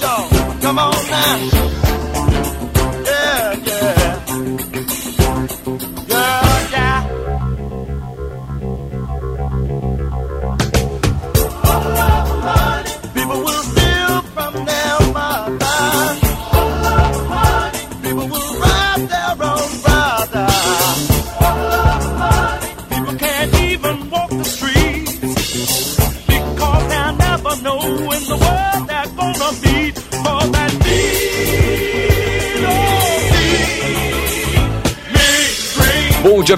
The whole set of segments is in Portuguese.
y'all. Come on now.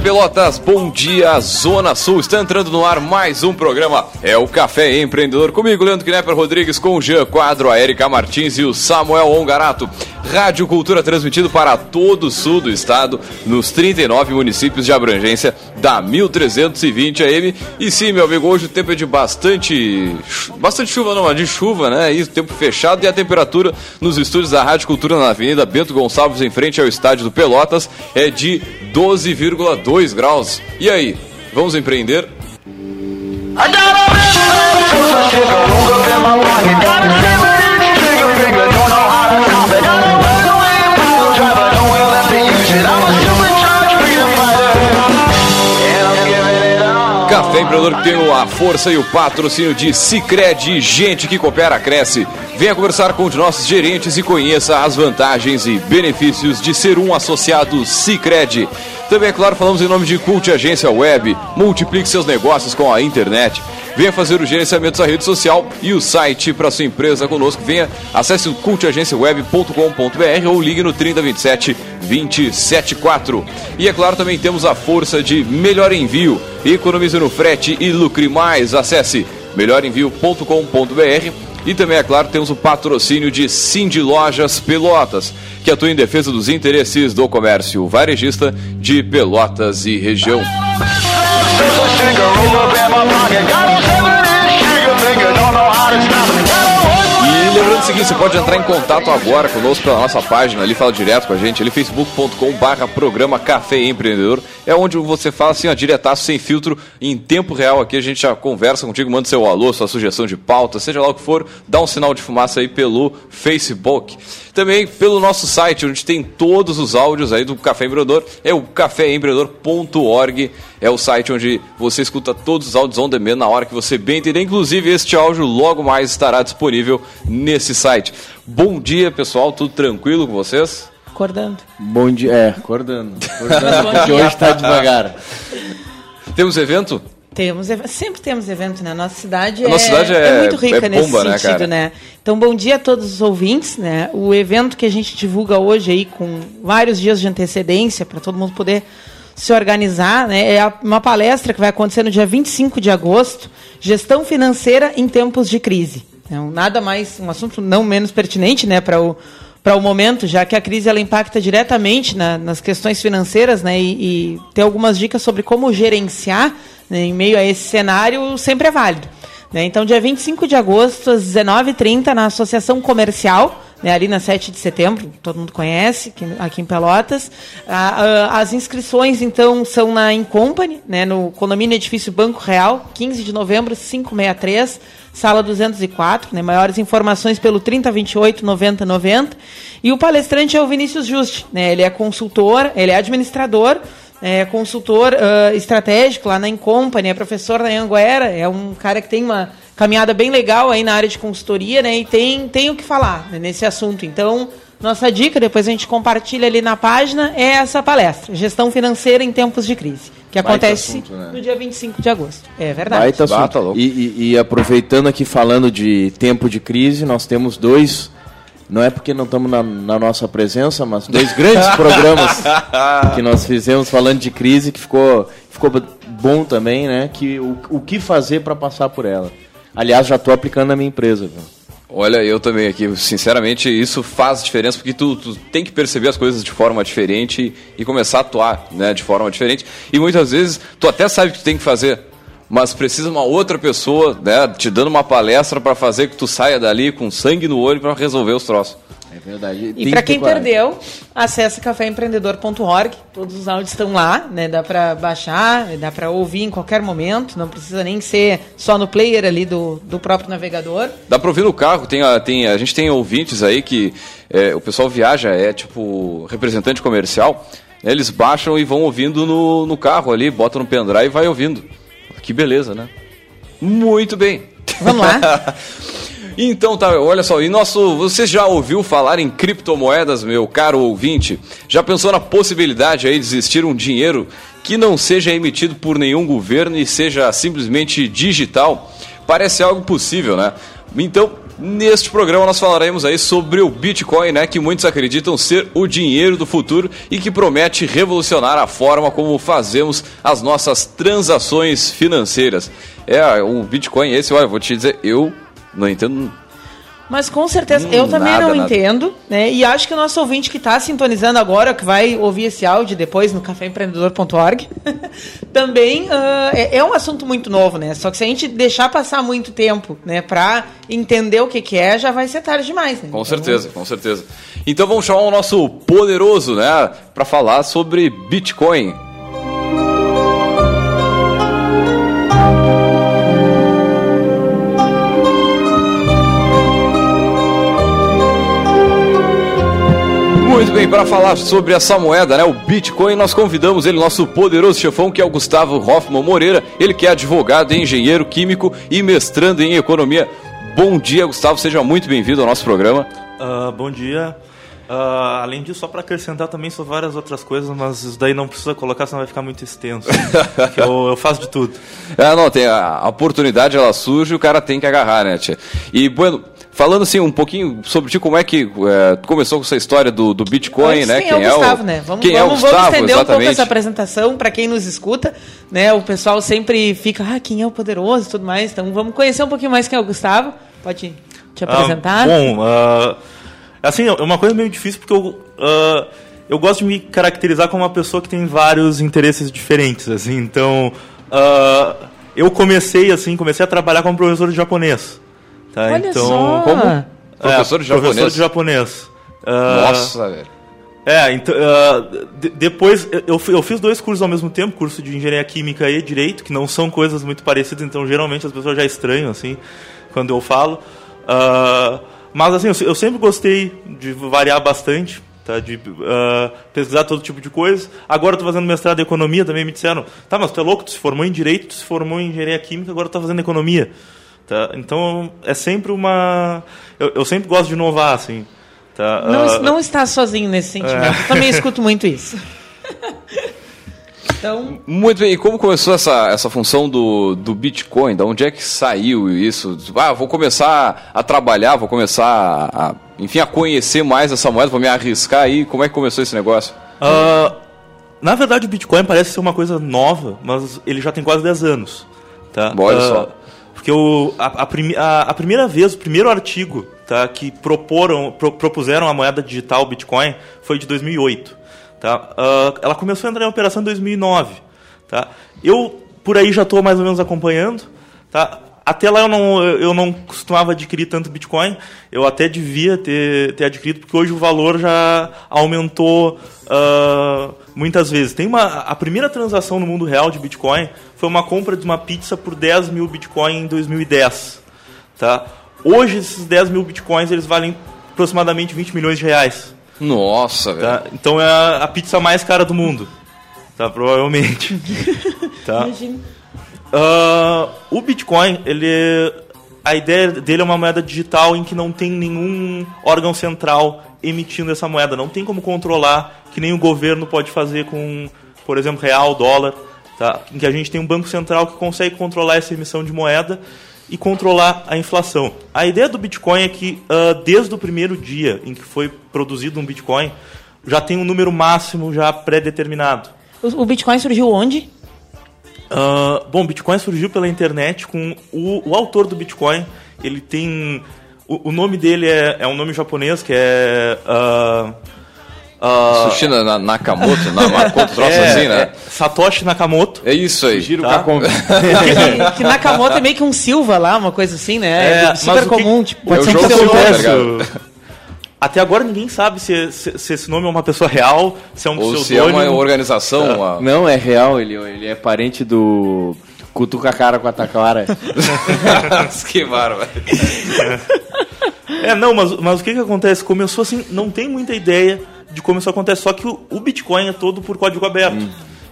Pelotas. Bom dia, Zona Sul. Está entrando no ar mais um programa. É o Café Empreendedor. Comigo, Leandro Knepper Rodrigues, com o Jean Quadro, a Erika Martins e o Samuel Ongarato. Rádio Cultura transmitido para todo o sul do estado, nos 39 municípios de abrangência da 1320 AM. E sim, meu amigo, hoje o tempo é de bastante. bastante chuva, não, de chuva, né? E tempo fechado e a temperatura nos estúdios da Rádio Cultura na Avenida Bento Gonçalves, em frente ao estádio do Pelotas, é de 12,2 graus. E aí, vamos empreender? Café Empreendedor que tem a força e o patrocínio de Cicred, gente que coopera, cresce. Venha conversar com os nossos gerentes e conheça as vantagens e benefícios de ser um associado Cicred. Também, é claro, falamos em nome de Cult Agência Web. Multiplique seus negócios com a internet. Venha fazer o gerenciamento da rede social e o site para sua empresa conosco. Venha, acesse o cultagenciaweb.com.br ou ligue no 3027 274. E é claro, também temos a força de melhor envio. Economize no frete e lucre mais. Acesse melhorenvio.com.br e também, é claro, temos o patrocínio de Cindy Lojas Pelotas, que atua em defesa dos interesses do comércio varejista de Pelotas e região. O seguinte, você pode entrar em contato agora conosco pela nossa página, ali fala direto com a gente, ali facebook.com barra programa Café Empreendedor, é onde você fala assim, ó, diretaço, sem filtro, em tempo real aqui, a gente já conversa contigo, manda seu alô, sua sugestão de pauta, seja lá o que for, dá um sinal de fumaça aí pelo Facebook. Também pelo nosso site, onde tem todos os áudios aí do Café Empreendedor, é o caféempreendedor.org, é o site onde você escuta todos os áudios on demand na hora que você bem entender. Inclusive, este áudio logo mais estará disponível nesse site. Bom dia, pessoal, tudo tranquilo com vocês? Acordando. Bom dia, é, acordando. Acordando, porque hoje está devagar. Temos evento? Temos, sempre temos evento, né? Nossa cidade, é, nossa cidade é, é, muito rica é bomba, nesse sentido, né, né, Então, bom dia a todos os ouvintes, né? O evento que a gente divulga hoje aí com vários dias de antecedência para todo mundo poder se organizar, né? É uma palestra que vai acontecer no dia 25 de agosto, Gestão Financeira em Tempos de Crise. Então, nada mais, um assunto não menos pertinente, né, para o para o momento, já que a crise ela impacta diretamente na, nas questões financeiras, né, e, e ter algumas dicas sobre como gerenciar né, em meio a esse cenário sempre é válido. Né? Então, dia 25 de agosto, às 19h30, na Associação Comercial, né, ali na 7 de setembro, todo mundo conhece, aqui, em Pelotas. as inscrições, então, são na Incompany, né, no condomínio Edifício Banco Real, 15 de novembro, 563, sala 204. Né, maiores informações pelo 3028 9090. E o palestrante é o Vinícius Juste. Né, ele é consultor, ele é administrador é consultor uh, estratégico lá na Incompany, é professor na Anguera, é um cara que tem uma caminhada bem legal aí na área de consultoria, né? E tem, tem o que falar né, nesse assunto. Então, nossa dica, depois a gente compartilha ali na página, é essa palestra, Gestão Financeira em Tempos de Crise, que acontece assunto, né? no dia 25 de agosto. É verdade. Baita assunto. Bata, e, e, e aproveitando aqui, falando de tempo de crise, nós temos dois não é porque não estamos na, na, nossa presença, mas dois grandes programas que nós fizemos falando de crise que ficou, ficou bom também, né? Que o, o que fazer para passar por ela. Aliás, já estou aplicando na minha empresa. Viu? Olha, eu também aqui, sinceramente, isso faz diferença porque tu, tu, tem que perceber as coisas de forma diferente e, começar a atuar né, de forma diferente. E muitas vezes tu até sabe o que tu tem que fazer, mas precisa uma outra pessoa, né, te dando uma palestra para fazer que tu saia dali com sangue no olho para resolver os troços. É Verdade. E para quem perdeu, acesse caféempreendedor.org. Todos os áudios estão lá, né? Dá para baixar, dá para ouvir em qualquer momento. Não precisa nem ser só no player ali do, do próprio navegador. Dá para ouvir no carro. Tem a, tem, a gente tem ouvintes aí que é, o pessoal viaja, é tipo representante comercial. Né, eles baixam e vão ouvindo no, no carro ali, botam no pendrive e vai ouvindo. Que beleza, né? Muito bem. Vamos lá. Então tá, olha só, e nosso, você já ouviu falar em criptomoedas, meu caro ouvinte? Já pensou na possibilidade aí de existir um dinheiro que não seja emitido por nenhum governo e seja simplesmente digital? Parece algo possível, né? Então, Neste programa nós falaremos aí sobre o Bitcoin, né, que muitos acreditam ser o dinheiro do futuro e que promete revolucionar a forma como fazemos as nossas transações financeiras. É, o Bitcoin esse, olha, vou te dizer, eu não entendo mas com certeza, hum, eu também nada, não nada. entendo, né? E acho que o nosso ouvinte que está sintonizando agora, que vai ouvir esse áudio depois no caféempreendedor.org, também uh, é, é, um assunto muito novo, né? Só que se a gente deixar passar muito tempo, né, para entender o que, que é, já vai ser tarde demais, né? Com então... certeza, com certeza. Então vamos chamar o nosso poderoso, né, para falar sobre Bitcoin. Muito bem, para falar sobre essa moeda, né, o Bitcoin, nós convidamos ele, nosso poderoso chefão, que é o Gustavo Hoffman Moreira, ele que é advogado, engenheiro químico e mestrando em economia. Bom dia, Gustavo, seja muito bem-vindo ao nosso programa. Uh, bom dia. Uh, além disso, só para acrescentar também sobre várias outras coisas, mas isso daí não precisa colocar, senão vai ficar muito extenso. eu, eu, faço de tudo. É, não, tem a, a oportunidade, ela surge, o cara tem que agarrar, né, tia? E, bueno, Falando assim um pouquinho sobre ti, como é que é, começou com essa história do, do Bitcoin, Antes, né? Quem, é o Gustavo, né? Vamos, quem vamos, é o Gustavo, vamos estender exatamente. um pouco essa apresentação para quem nos escuta, né? O pessoal sempre fica, ah, quem é o poderoso e tudo mais. Então vamos conhecer um pouquinho mais quem é o Gustavo. Pode te ah, apresentar? Ah, bom, uh, assim, é uma coisa meio difícil porque eu, uh, eu gosto de me caracterizar como uma pessoa que tem vários interesses diferentes, assim. Então, uh, eu comecei assim, comecei a trabalhar como professor de japonês. Tá? Olha então, só. como? Professor de japonês? Professor de japonês. Uh, Nossa, velho. É, então, uh, de, depois eu, eu fiz dois cursos ao mesmo tempo, curso de engenharia química e direito, que não são coisas muito parecidas, então geralmente as pessoas já estranham assim quando eu falo. Uh, mas assim, eu, eu, sempre gostei de variar bastante, tá? De uh, pesquisar todo tipo de coisa. Agora estou fazendo mestrado em economia, também me disseram, tá, mas tu é louco, tu se formou em direito, tu se formou em engenharia química, agora tu tá fazendo economia. Tá? Então é sempre uma. Eu, eu sempre gosto de inovar, assim. Tá? Não, uh, não está sozinho nesse sentimento. É. Eu também escuto muito isso. Então... Muito bem, e como começou essa, essa função do, do Bitcoin? Da onde é que saiu isso? Ah, vou começar a trabalhar, vou começar a, enfim, a conhecer mais essa moeda, vou me arriscar aí. Como é que começou esse negócio? Uh, na verdade, o Bitcoin parece ser uma coisa nova, mas ele já tem quase 10 anos. Tá? Olha uh, só. Porque o, a, a, a, a, primeira vez, o primeiro artigo tá, que proporam, pro, propuseram a moeda digital Bitcoin foi de 2008. Tá? Uh, ela começou a entrar em operação em 2009. Tá? Eu, por aí, já estou mais ou menos acompanhando. Tá? Até lá eu não, eu não costumava adquirir tanto Bitcoin. Eu até devia ter, ter adquirido, porque hoje o valor já aumentou uh, muitas vezes. Tem uma, a primeira transação no mundo real de Bitcoin foi uma compra de uma pizza por 10 mil Bitcoin em 2010. Tá? Hoje, esses 10 mil Bitcoins eles valem aproximadamente 20 milhões de reais. Nossa, tá? velho. Então é a, pizza mais cara do mundo. Tá? Provavelmente. tá? Imagina. Uh, o Bitcoin, ele, a ideia dele é uma moeda digital em que não tem nenhum órgão central emitindo essa moeda. Não tem como controlar, que nem o governo pode fazer com, por exemplo, real, dólar. Tá? Em que a gente tem um banco central que consegue controlar essa emissão de moeda e controlar a inflação. A ideia do Bitcoin é que, uh, desde o primeiro dia em que foi produzido um Bitcoin, já tem um número máximo já pré-determinado. O Bitcoin surgiu onde? Uh, bom, Bitcoin surgiu pela internet com o, o autor do Bitcoin. Ele tem. O, o nome dele é, é, um nome japonês que é. Uh, uh, Sushina Nakamoto, Nakamoto, troço é, assim, né? É Satoshi Nakamoto. É isso aí. Giro tá? que, que, Nakamoto é meio que um Silva lá, uma coisa assim, né? É, super comum, que, tipo, pode ser um até agora ninguém sabe se, se, se, esse nome é uma pessoa real, se é um Ou se é uma organização. Ah. Uma... Não, é real, ele, ele é parente do Cutuca Cara com a Taquara. que bárbaro. É, não, mas, mas o que que acontece? Começou assim, não tem muita ideia de como isso acontece, só que o, o Bitcoin é todo por código aberto. Hum.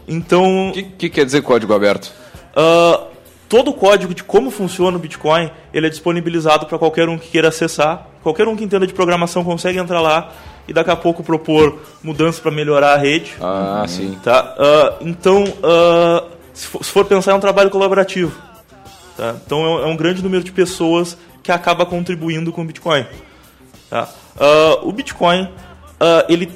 Então... O que, que, quer dizer código aberto? Uh, todo o código de como funciona o Bitcoin, ele é disponibilizado para qualquer um que queira acessar. Qualquer um que entenda de programação consegue entrar lá e daqui a pouco propor mudanças para melhorar a rede. Ah, sim. Tá? Uh, então, uh, se, for, se, for, pensar, é um trabalho colaborativo. Tá? Então, é, é, um grande número de pessoas que acaba contribuindo com o Bitcoin. Tá? Uh, o Bitcoin, ele,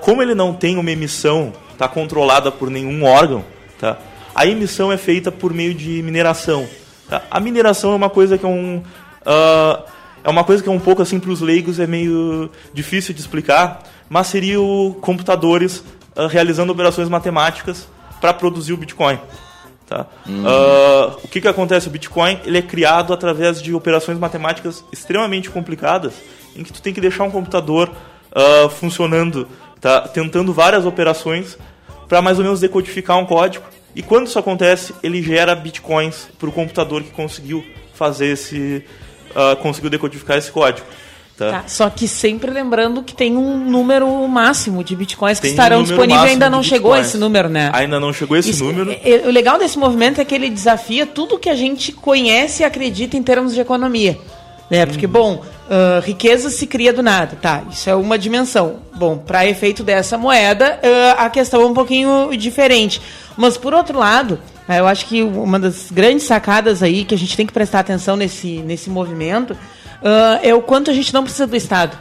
como ele não tem uma emissão, está controlada por nenhum órgão, tá? A emissão é feita por meio de mineração. Tá? A mineração é uma coisa que é um uh, é uma coisa que é um pouco assim para os leigos é meio difícil de explicar, mas seria o computadores uh, realizando operações matemáticas para produzir o Bitcoin. Tá? Uhum. Uh, o que, que acontece? O Bitcoin ele é criado através de operações matemáticas extremamente complicadas, em que tu tem que deixar um computador uh, funcionando, tá? tentando várias operações para mais ou menos decodificar um código e quando isso acontece, ele gera bitcoins para o computador que conseguiu fazer esse. Uh, conseguiu decodificar esse código. Tá. Tá, só que sempre lembrando que tem um número máximo de bitcoins que tem estarão um disponíveis ainda não chegou a esse número, né? Ainda não chegou esse Isso, número. É, é, o legal desse movimento é que ele desafia tudo que a gente conhece e acredita em termos de economia. Né? Porque, bom, uh, riqueza se cria do nada, tá? Isso é uma dimensão. Bom, para efeito dessa moeda, uh, a questão é um pouquinho diferente. Mas, por outro lado, né, eu acho que uma das grandes sacadas aí que a gente tem que prestar atenção nesse, nesse movimento é o quanto a gente não precisa do Estado.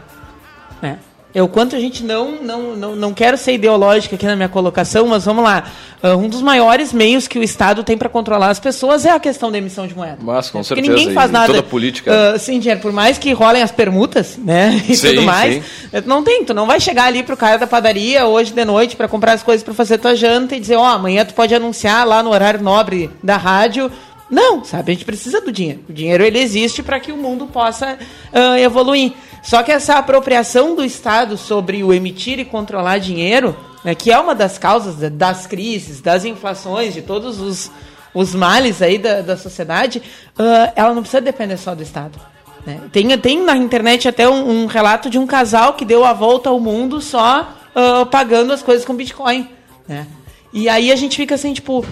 É o quanto a gente não, não, não, não quero ser ideológica aqui na minha colocação, mas vamos lá. Uh, um dos maiores meios que o Estado tem para controlar as pessoas é a questão da emissão de moeda. Mas, com é, certeza. Porque ninguém faz nada. Toda política. Uh, sim, dinheiro, por mais que rolem as permutas, né? E sim, tudo mais. Sim. Eh, não tem, tu não vai chegar ali pro cara da padaria hoje de noite para comprar as coisas para fazer tua janta e dizer, ó, oh, amanhã tu pode anunciar lá no horário nobre da rádio não, sabe? A gente precisa do dinheiro. O dinheiro ele existe para que o mundo possa uh, evoluir. Só que essa apropriação do Estado sobre o emitir e controlar dinheiro, né, que é uma das causas das crises, das inflações, de todos os, os males aí da, da sociedade, uh, ela não precisa depender só do Estado. Né? Tem, tem na internet até um, um, relato de um casal que deu a volta ao mundo só uh, pagando as coisas com Bitcoin. Né? E aí a gente fica assim, tipo,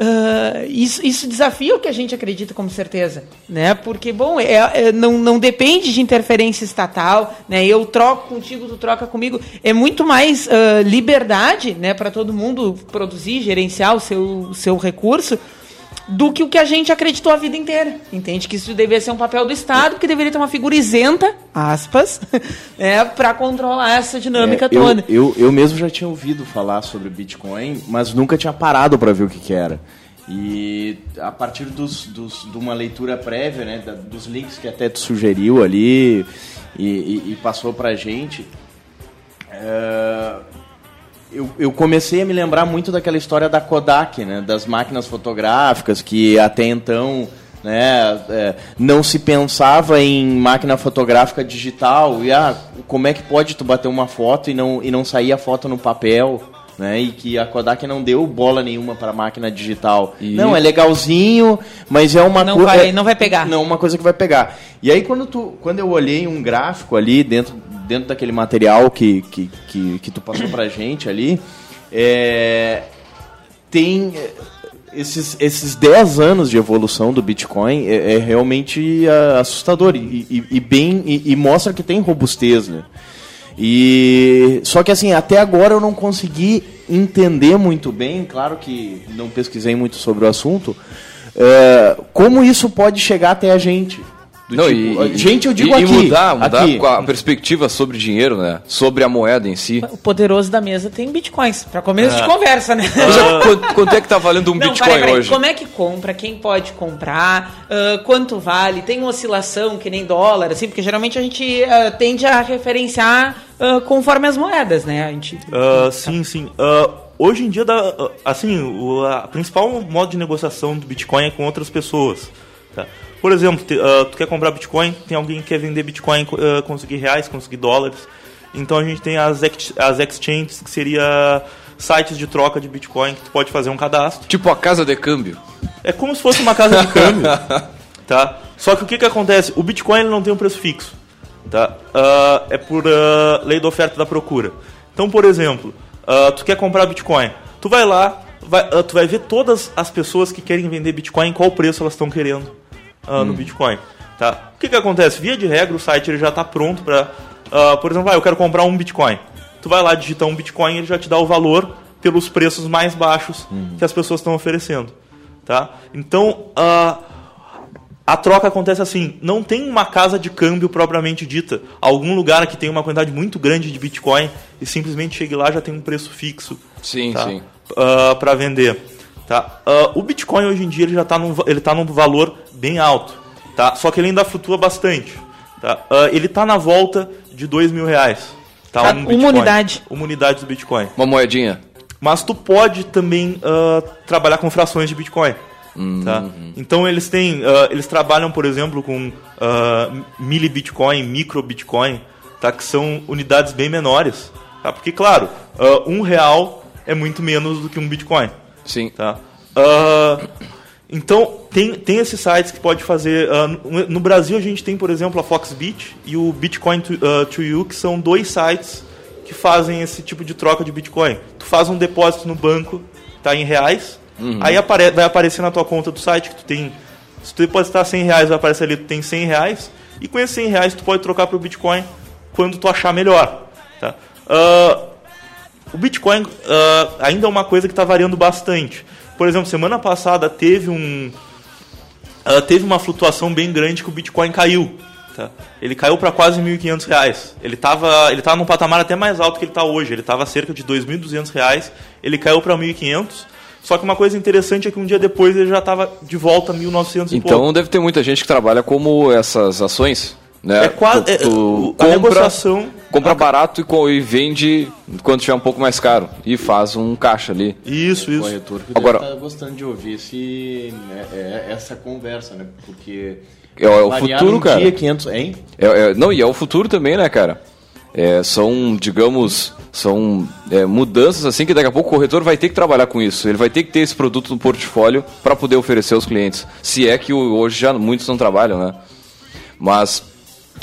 Uh, isso, isso, desafia o que a gente acredita como certeza, né? Porque, bom, é, é, não, não depende de interferência estatal, né? Eu troco contigo, tu troca comigo. É muito mais uh, liberdade, né? Para todo mundo produzir, gerenciar o seu, seu recurso do que o que a gente acreditou a vida inteira. Entende que isso deveria ser um papel do Estado, que deveria ter uma figura isenta, aspas, é, para controlar essa dinâmica é, toda. Eu, eu, mesmo já tinha ouvido falar sobre Bitcoin, mas nunca tinha parado para ver o que, que, era. E a partir dos, dos, de uma leitura prévia, né, da, dos links que até tu sugeriu ali e, e, e passou para a gente, é, eu, eu, comecei a me lembrar muito daquela história da Kodak, né, das máquinas fotográficas, que até então né, é, não se pensava em máquina fotográfica digital. E ah, como é que pode tu bater uma foto e não, e não sair a foto no papel? Né, e que a Kodak não deu bola nenhuma para máquina digital. E... Não, é legalzinho, mas é uma coisa. Vai, não vai pegar. Não, uma coisa que vai pegar. E aí, quando, tu, quando eu olhei um gráfico ali dentro dentro daquele material que, que, que, que tu passou pra gente ali, é, tem é, esses, esses 10 anos de evolução do Bitcoin é, é realmente é, assustador e, e, e bem e, e, mostra que tem robustez, né? E só que assim até agora eu não consegui entender muito bem, claro que não pesquisei muito sobre o assunto, é, como isso pode chegar até a gente. Não, tipo, e, gente, eu digo e, aqui. E mudar, mudar aqui. a perspectiva sobre dinheiro, né? Sobre a moeda em si. O poderoso da mesa tem bitcoins, para começo é. de conversa, né? Ah. quanto, quanto, é que tá valendo um Não, bitcoin peraí, peraí. hoje? Como é que compra? Quem pode comprar? Uh, quanto vale? Tem uma oscilação que nem dólar, assim, porque geralmente a gente uh, tende a referenciar uh, conforme as moedas, né? A gente... sim, sim. hoje em dia, assim, o a principal modo de negociação do Bitcoin é com outras pessoas. Tá? Por exemplo, te, uh, tu quer comprar Bitcoin, tem alguém que quer vender Bitcoin, uh, conseguir reais, conseguir dólares. Então a gente tem as, ex as exchanges, que seria sites de troca de Bitcoin, que tu pode fazer um cadastro. Tipo a casa de câmbio. É como se fosse uma casa de câmbio, tá? Só que o que, que acontece? O Bitcoin ele não tem um preço fixo, tá? Uh, é por uh, lei da oferta e da procura. Então, por exemplo, uh, tu quer comprar Bitcoin, tu vai lá, vai, tu vai ver todas as pessoas que querem vender Bitcoin, qual preço elas estão querendo hum. no Bitcoin, tá? O que, que acontece? Via de regra, o site ele já está pronto para, por exemplo, ah, eu quero comprar um Bitcoin. Tu vai lá, digita um Bitcoin, ele já te dá o valor pelos preços mais baixos hum. que as pessoas estão oferecendo. Tá? Então, uh, a troca acontece assim: não tem uma casa de câmbio propriamente dita. Algum lugar que tem uma quantidade muito grande de Bitcoin e simplesmente chegue lá já tem um preço fixo. Sim, tá? sim. Uh, para vender. Tá? Uh, o Bitcoin hoje em dia ele já está num, ele tá num valor bem alto. Tá? Só que ele ainda flutua bastante. Tá? ele está na volta de dois mil reais. Tá? Um uma unidade. Uma unidade do Bitcoin. Uma moedinha. Mas tu pode também uh, trabalhar com frações de Bitcoin. Uhum. Tá? Então eles têm, uh, eles trabalham, por exemplo, com uh, mili Bitcoin, micro Bitcoin, tá? que são unidades bem menores. Tá? Porque, claro, uh, um real é muito menos do que um Bitcoin. Sim. Tá? então tem, tem esses sites que pode fazer. No, no, Brasil a gente tem, por exemplo, a Foxbit e o Bitcoin to, to You, que são dois sites que fazem esse tipo de troca de Bitcoin. Tu faz um depósito no banco, tá em reais, uhum. aí apare vai aparecer na tua conta do site que tu tem. Se tu depositar 100 reais, vai aparecer ali que tu tem 100 reais, e com esses 100 reais tu pode trocar para o Bitcoin quando tu achar melhor. Tá? Uh, o Bitcoin uh, ainda é uma coisa que está variando bastante. Por exemplo, semana passada teve um. Uh, teve uma flutuação bem grande que o Bitcoin caiu. Tá? Ele caiu para quase R$ 1.500. Ele estava ele tava num patamar até mais alto que ele está hoje. Ele estava cerca de R$ 2.200. Ele caiu para R$ 1.500. Só que uma coisa interessante é que um dia depois ele já estava de volta a 1.900 Então pouco. deve ter muita gente que trabalha como essas ações. Né? É quase. É, a compra, negociação. Compra barato e, e, vende quando tiver um pouco mais caro. E faz um caixa ali. Isso, isso. Corretor que Agora, tá gostando de ouvir esse, né, é, essa conversa, né? Porque é, é o futuro, um cara. Dia 500, hein? É, é, não, e é o futuro também, né, cara? É, são, digamos, são é, mudanças assim que daqui a pouco o corretor vai ter que trabalhar com isso. Ele vai ter que ter esse produto no portfólio para poder oferecer aos clientes. Se é que hoje já muitos não trabalham, né? Mas,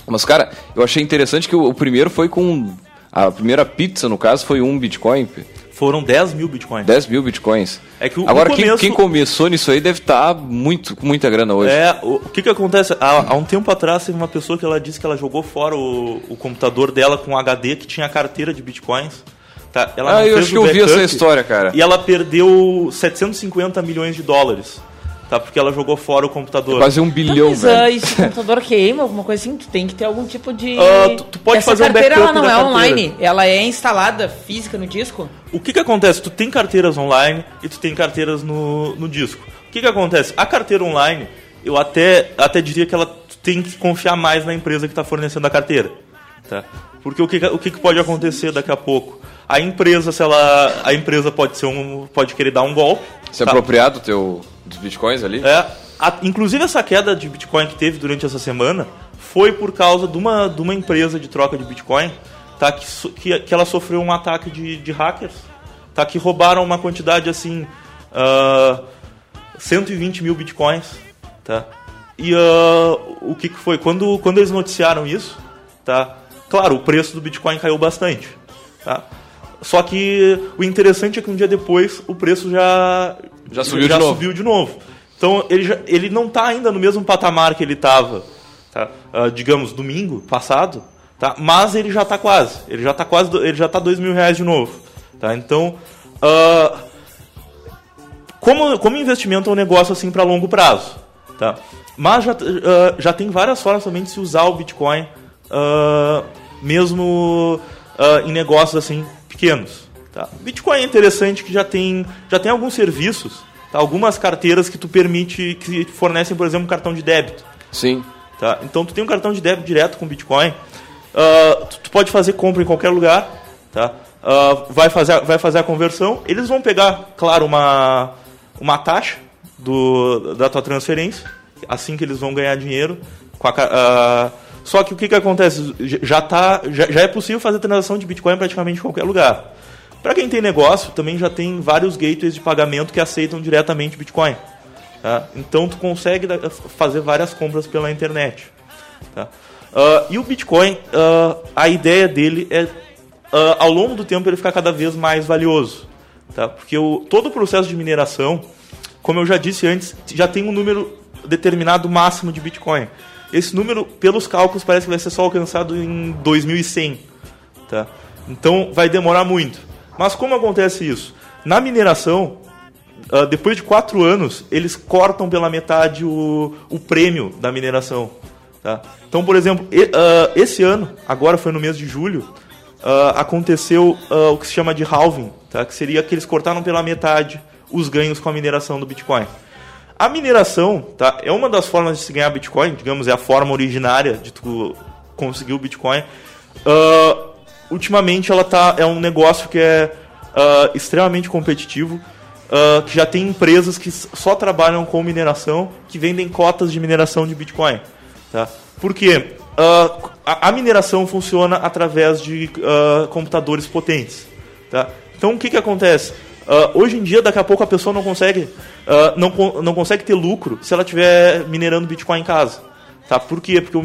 mas cara, eu achei interessante que o, o primeiro foi com a primeira pizza, no caso, foi um Bitcoin. Foram 10 mil bitcoins. 10 mil bitcoins. É que o, Agora, começo... quem, quem, começou nisso aí deve estar tá muito, com muita grana hoje. É, o, o que que acontece? Há, há, um tempo atrás teve uma pessoa que ela disse que ela jogou fora o, o computador dela com um HD que tinha carteira de bitcoins. Tá? Ela ah, eu acho que eu vi essa história, cara. E ela perdeu 750 milhões de dólares tá? Porque ela jogou fora o computador. Quase um bilhão, mas, velho. Uh, se o computador queima, alguma coisa assim, tu tem que ter algum tipo de... Uh, tu, tu, pode Essa fazer carteira, um ela não é online, ela é instalada física no disco? O que que acontece? Tu tem carteiras online e tu tem carteiras no, no disco. O que que acontece? A carteira online, eu até, até diria que ela tem que confiar mais na empresa que está fornecendo a carteira, tá? Porque o que, o que pode acontecer daqui a pouco? A empresa, se ela, a empresa pode ser um, pode querer dar um golpe. Se apropriar do teu dos bitcoins ali? É. A, inclusive essa queda de bitcoin que teve durante essa semana foi por causa de uma, de uma empresa de troca de bitcoin, tá? Que, que, que ela sofreu um ataque de, de hackers, tá? Que roubaram uma quantidade assim, uh, 120 mil bitcoins, tá? E uh, o que, que foi? Quando, quando eles noticiaram isso, tá? Claro, o preço do Bitcoin caiu bastante, tá? Só que o interessante é que um dia depois o preço já, já, subiu, já de subiu de novo. Então ele, já, ele não está ainda no mesmo patamar que ele estava, tá? Uh, digamos, domingo passado, tá? mas ele já está quase. Ele já está quase, ele já está dois mil reais de novo. Tá? Então, uh, como, como investimento é um negócio assim para longo prazo. Tá? Mas já, uh, já tem várias formas também de se usar o Bitcoin, mesmo em negócios assim pequenos. Tá? Bitcoin é interessante que já tem, já tem alguns serviços, tá? algumas carteiras que tu permite, que fornecem, por exemplo, um cartão de débito. Sim. Tá? Então tu tem um cartão de débito direto com Bitcoin, uh, tu, tu, pode fazer compra em qualquer lugar, tá? Uh, vai, fazer, vai fazer a conversão, eles vão pegar, claro, uma, uma taxa do, da tua transferência, assim que eles vão ganhar dinheiro. A, uh, só que o que, que acontece? Já, tá, já, já é possível fazer transação de Bitcoin praticamente em qualquer lugar. Para quem tem negócio, também já tem vários gateways de pagamento que aceitam diretamente Bitcoin. Tá? Então tu consegue fazer várias compras pela internet. Tá? Uh, e o Bitcoin, uh, a ideia dele é, uh, ao longo do tempo, ele ficar cada vez mais valioso. Tá? Porque o, todo o processo de mineração, como eu já disse antes, já tem um número determinado máximo de Bitcoin. Esse número, pelos cálculos, parece que vai ser só alcançado em 2100. Tá? Então vai demorar muito. Mas como acontece isso? Na mineração, depois de quatro anos, eles cortam pela metade o, o prêmio da mineração. Tá? Então, por exemplo, uh, esse ano, agora foi no mês de julho, uh, aconteceu o que se chama de halving, tá? que seria que eles cortaram pela metade os ganhos com a mineração do Bitcoin. A mineração tá, é uma das formas de se ganhar Bitcoin, digamos, é a forma originária de tu conseguir o Bitcoin. ultimamente ela tá, é um negócio que é extremamente competitivo. que já tem empresas que só trabalham com mineração, que vendem cotas de mineração de Bitcoin. Tá? Porque uh, a, a, mineração funciona através de uh, computadores potentes. Tá? Então o que, que acontece? Uh, hoje em dia, daqui a pouco a pessoa não consegue, não, não consegue ter lucro se ela estiver minerando Bitcoin em casa. Tá? Por quê? Porque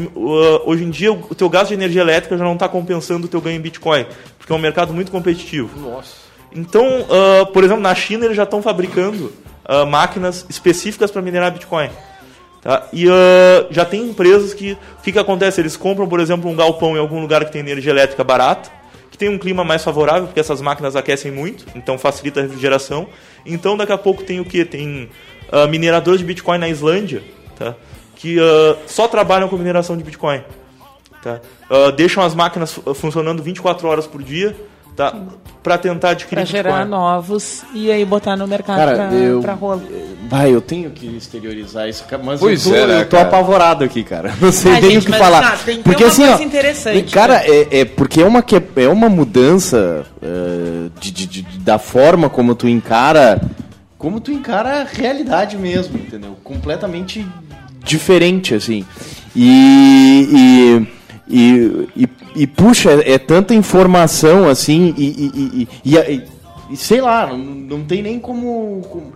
hoje em dia o teu gasto de energia elétrica já não está compensando o teu ganho em Bitcoin, porque é um mercado muito competitivo. Nossa. Então, por exemplo, na China eles já estão fabricando máquinas específicas para minerar Bitcoin. Tá? E uh, já tem empresas que. O que, que acontece? Eles compram, por exemplo, um galpão em algum lugar que tem energia elétrica barata, que tem um clima mais favorável, porque essas máquinas aquecem muito, então facilita a refrigeração. Então daqui a pouco tem o que? Tem uh, mineradores de Bitcoin na Islândia, tá? que uh, só trabalham com mineração de Bitcoin. Tá? deixam as máquinas funcionando 24 horas por dia tá? para tentar adquirir pra gerar Bitcoin. novos e aí botar no mercado cara, pra, eu, pra rola. Vai, eu tenho que exteriorizar isso, mas pois eu tô, é, né, eu tô apavorado aqui, cara. Não sei ah, nem gente, o que falar. Tá, tem, porque tem assim, ó, interessante. cara, né? é, é, porque é uma é uma mudança uh, de, de, de, da forma como tu encara como tu encara a realidade mesmo, entendeu? Completamente diferente assim. E, e, e, e e puxa, é, é tanta informação assim, e, e, e, e sei lá, não, não tem nem como, como.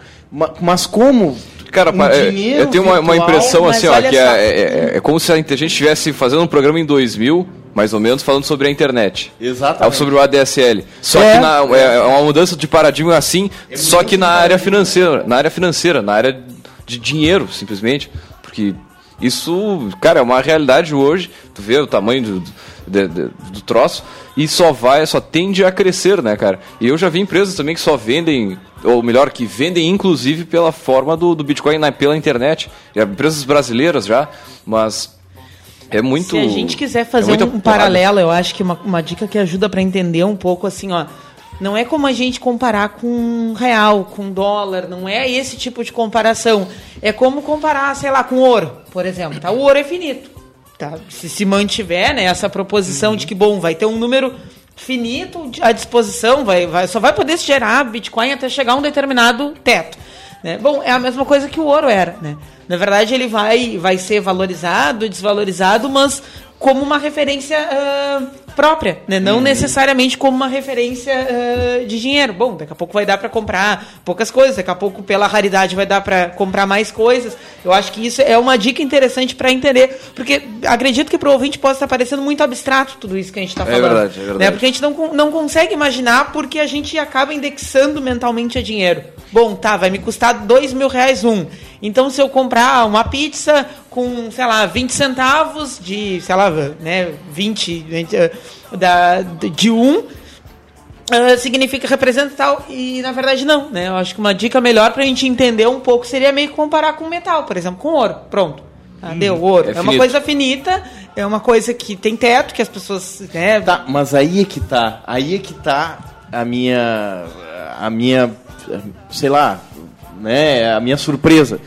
Mas como Cara, um é, eu tenho uma, uma impressão assim, ó, que é, é, é, é, como se a gente estivesse fazendo um programa em 2000, mais ou menos, falando sobre a internet. Exatamente. Sobre o ADSL. Só é, que na, é, uma mudança de paradigma assim, só que na área financeira, na área financeira, na área de dinheiro, simplesmente. Porque isso, cara, é uma realidade hoje. Tu vê o tamanho do, do, do, do troço e só vai, só tende a crescer, né, cara? E eu já vi empresas também que só vendem, ou melhor, que vendem inclusive pela forma do, do Bitcoin na, pela internet. E empresas brasileiras já, mas é muito. Se a gente quiser fazer é um, um paralelo, eu acho que uma, uma dica que ajuda para entender um pouco assim, ó. Não é como a gente comparar com real, com dólar, não é esse tipo de comparação. É como comparar, sei lá, com ouro, por exemplo. Tá? O ouro é finito. Tá? Se se mantiver né, essa proposição uhum. de que, bom, vai ter um número finito à disposição, vai, vai, só vai poder se gerar Bitcoin até chegar a um determinado teto. Né? Bom, é a mesma coisa que o ouro era. Né? Na verdade, ele vai, vai ser valorizado, desvalorizado, mas como uma referência uh, própria, né? não uhum. necessariamente como uma referência uh, de dinheiro. Bom, daqui a pouco vai dar para comprar poucas coisas, daqui a pouco pela raridade vai dar para comprar mais coisas. Eu acho que isso é uma dica interessante para entender, porque acredito que para o ouvinte possa estar parecendo muito abstrato tudo isso que a gente está é falando. É verdade, é verdade. Né? Porque a gente não, não consegue imaginar porque a gente acaba indexando mentalmente a dinheiro. Bom, tá, vai me custar dois mil reais um. Então, se eu comprar uma pizza com, sei lá, 20 centavos de, sei lá, né, 20, 20 eh, da, de um, uh, significa representa tal, e na verdade não, né? Eu acho que uma dica melhor para a gente entender um pouco seria meio que comparar com metal, por exemplo, com ouro. Pronto. Ah, hum, deu ouro. É, é uma coisa finita, é uma coisa que tem teto, que as pessoas. Né, tá, mas aí é que tá. Aí é que tá a minha. A minha. Sei lá, né? A minha surpresa.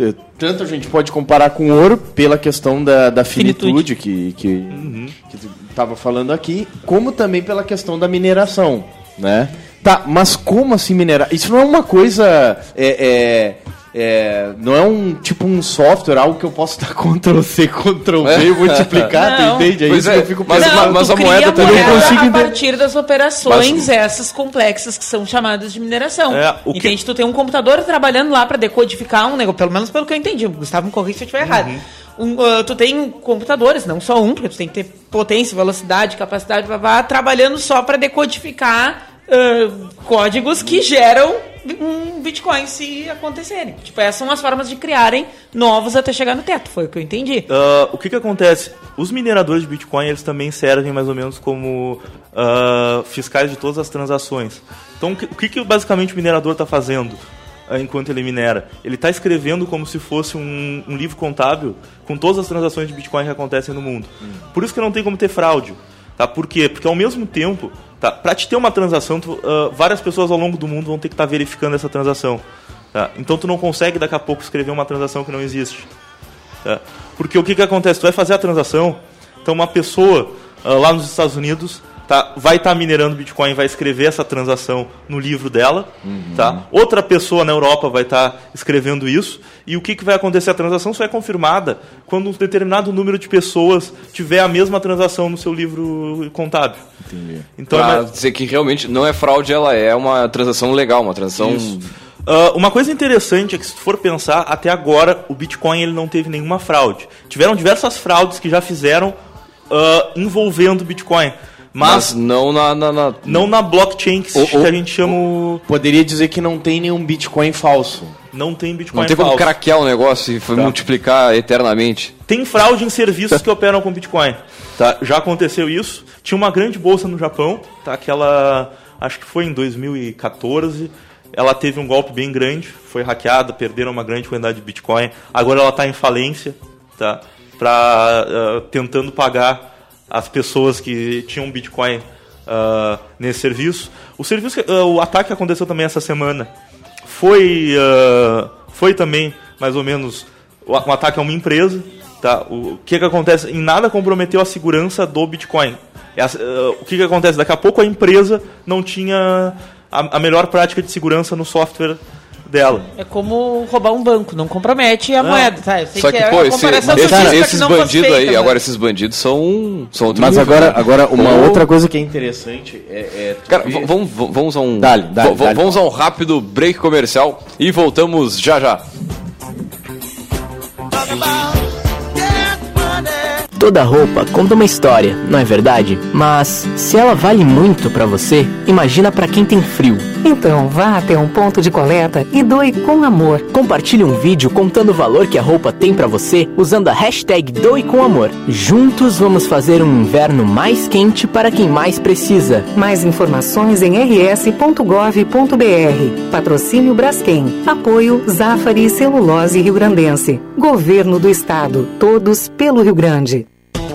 É, tanto a gente pode comparar com ouro pela questão da, da finitude, finitude. que que uhum. estava falando aqui, como também pela questão da mineração, né? Tá, mas como assim minerar? Isso não é uma coisa é, é é, não é um tipo um software, algo que eu posso dar Ctrl C, Ctrl V e multiplicar, tu entende? É isso é, que eu fico mas, pensando. mas a moeda também moeda não consigo a partir das operações mas, essas complexas que são chamadas de mineração. É, o entende? Que... Tu tem um computador trabalhando lá para decodificar um negócio, pelo menos pelo que eu entendi. Gustavo me corrija se eu estiver uhum. errado. Um, uh, tu tem computadores, não só um, porque tu tem que ter potência, velocidade, capacidade, blá, blá, trabalhando só para decodificar uh, códigos que geram um Bitcoin se acontecerem. Tipo, essas são as formas de criarem novos até chegar no teto, foi o que eu entendi. Uh, o que que acontece? Os mineradores de Bitcoin, eles também servem mais ou menos como uh, fiscais de todas as transações. Então, o que, que, basicamente o minerador está fazendo? enquanto ele minera. Ele está escrevendo como se fosse um, um, livro contábil com todas as transações de Bitcoin que acontecem no mundo. Hum. Por isso que não tem como ter fraude. Tá? Por quê? Porque ao mesmo tempo Tá? Para te ter uma transação, tu, uh, várias pessoas ao longo do mundo vão ter que estar tá verificando essa transação. Tá? Então tu não consegue daqui a pouco escrever uma transação que não existe. Tá? Porque o que, que acontece? Tu vai fazer a transação, então uma pessoa uh, lá nos Estados Unidos tá, vai estar tá minerando Bitcoin, vai escrever essa transação no livro dela. Uhum. Tá? Outra pessoa na Europa vai estar tá escrevendo isso. E o que, que vai acontecer? A transação só é confirmada quando um determinado número de pessoas tiver a mesma transação no seu livro contábil. Entendi. Então, pra mas... dizer que realmente não é fraude, ela é uma transação legal, uma transação. Uh, uma coisa interessante é que se tu for pensar, até agora o Bitcoin ele não teve nenhuma fraude. Tiveram diversas fraudes que já fizeram uh, envolvendo o Bitcoin. Mas, mas não na, na, na, Não na blockchain que, que a gente chama. Poderia dizer que não tem nenhum Bitcoin falso. Não tem Bitcoin Não tem falso. como craquear o negócio e tá. multiplicar eternamente. Tem fraude em serviços que operam com Bitcoin. Tá? Já aconteceu isso. Tinha uma grande bolsa no Japão, tá? que ela. Acho que foi em 2014. Ela teve um golpe bem grande, foi hackeada, perderam uma grande quantidade de Bitcoin. Agora ela está em falência, tá? Pra, uh, tentando pagar as pessoas que tinham Bitcoin uh, nesse serviço. O serviço, uh, o ataque que aconteceu também essa semana foi, uh, foi também mais ou menos um ataque a uma empresa. Tá? O que, que acontece? Em nada comprometeu a segurança do Bitcoin. o que, que acontece? Daqui a pouco a empresa não tinha a, a melhor prática de segurança no software dela. É como roubar um banco, não compromete a moeda, tá? Só que, que é pô, esse, esse, esses bandidos aí, agora esses bandidos são, são outro Mas nível, agora, né? agora uma outra coisa que é interessante é... é Cara, vamos, vamos a um... Dale, dale, dale, vamos a um rápido break comercial e voltamos já já. Toda roupa conta uma história, não é verdade? Mas se ela vale muito para você, imagina para quem tem frio. Então vá até um ponto de coleta e doe com amor. Compartilhe um vídeo contando o valor que a roupa tem para você usando a hashtag Doe com Amor. Juntos vamos fazer um inverno mais quente para quem mais precisa. Mais informações em rs.gov.br. Patrocínio Braskem. Apoio Zafari Celulose Rio Grandense. Governo do Estado. Todos pelo Rio Grande.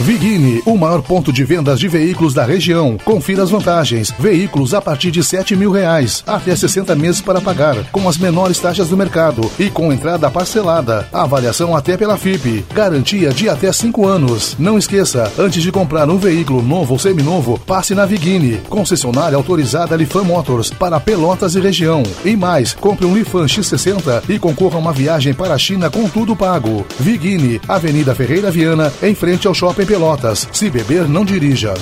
Vigini, o maior ponto de vendas de veículos da região. Confira as vantagens. Veículos a partir de 7 mil reais, até 60 meses para pagar, com as menores taxas do mercado e com entrada parcelada. Avaliação até pela FIP. Garantia de até 5 anos. Não esqueça, antes de comprar um veículo novo ou seminovo, passe na Vigini, concessionária autorizada Lifan Motors para Pelotas e região. E mais, compre um Lifan X60 e concorra a uma viagem para a China com tudo pago. Vigini, Avenida Ferreira Viana, em frente ao Shopping Pelotas. Se beber, não dirija.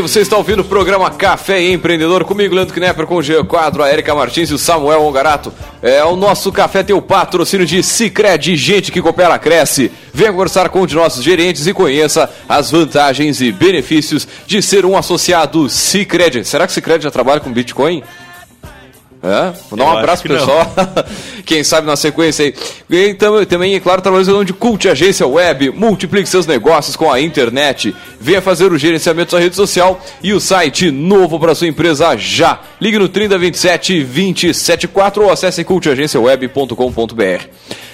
Bem, você está ouvindo o programa Café Empreendedor comigo, Leandro Knepper, com o G Quadro, a Erika Martins e o Samuel Ongarato. É, o nosso café tem o patrocínio de Cicred, gente que coopera, cresce. Venha conversar com um de nossos gerentes e conheça as vantagens e benefícios de ser um associado Cicred. Será que Cicred já trabalha com Bitcoin? É? Vou dar um abraço pro pessoal. Quem sabe na sequência aí. E também, também é claro, trabalhando de Cult Agência Web. Multiplique seus negócios com a internet. Venha fazer o gerenciamento da sua rede social e o site novo para sua empresa já. Ligue no 3027 274 ou acesse cultagenciaweb.com.br.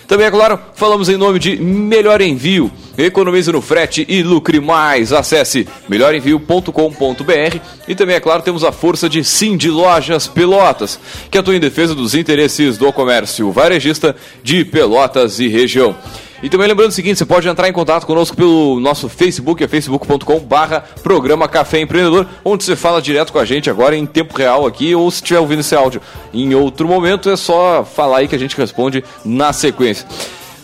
Também, é claro, falamos em nome de Melhor Envio. Economize no frete e lucre mais. Acesse melhorenvio.com.br e também, é claro, temos a força de Sim de Lojas Pelotas, que atua em defesa dos interesses do comércio varejista de Pelotas e região. E também lembrando o seguinte, você pode entrar em contato conosco pelo nosso Facebook, é facebook.com barra programa Café Empreendedor, onde você fala direto com a gente agora em tempo real aqui, ou se estiver ouvindo esse áudio em outro momento, é só falar aí que a gente responde na sequência.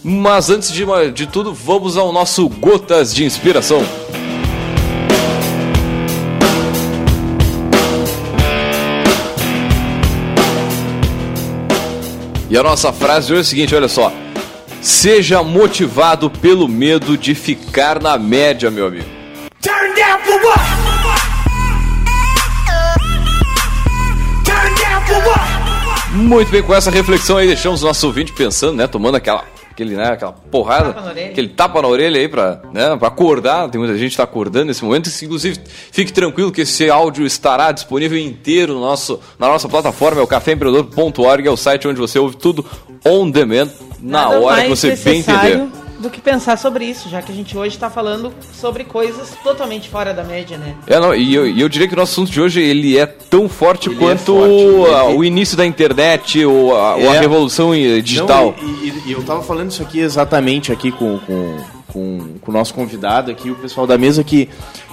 Mas antes de, de tudo, vamos ao nosso Gotas de Inspiração. E a nossa frase de hoje é a seguinte, olha só. Seja motivado pelo medo de ficar na média, meu amigo. Turn down for what? Turn down for what? Muito bem, com essa reflexão aí, deixamos o nosso ouvinte pensando, né? Tomando aquela, aquele, né, aquela porrada, tapa aquele tapa na orelha aí pra, né, pra acordar. Tem muita gente que está acordando nesse momento. Inclusive, fique tranquilo que esse áudio estará disponível inteiro no nosso, na nossa plataforma, é o caféempreendedor.org, é o site onde você ouve tudo on demand na Nada hora que você bem entender. Do que pensar sobre isso, já que a gente hoje está falando sobre coisas totalmente fora da média, né? É, não, e eu, eu diria que o nosso assunto de hoje ele é tão forte ele é quanto é forte, o início da internet ou a, é. ou a revolução digital. Não, e, e, e, eu estava falando isso aqui exatamente aqui com, com, com, com o nosso convidado aqui, o pessoal da mesa que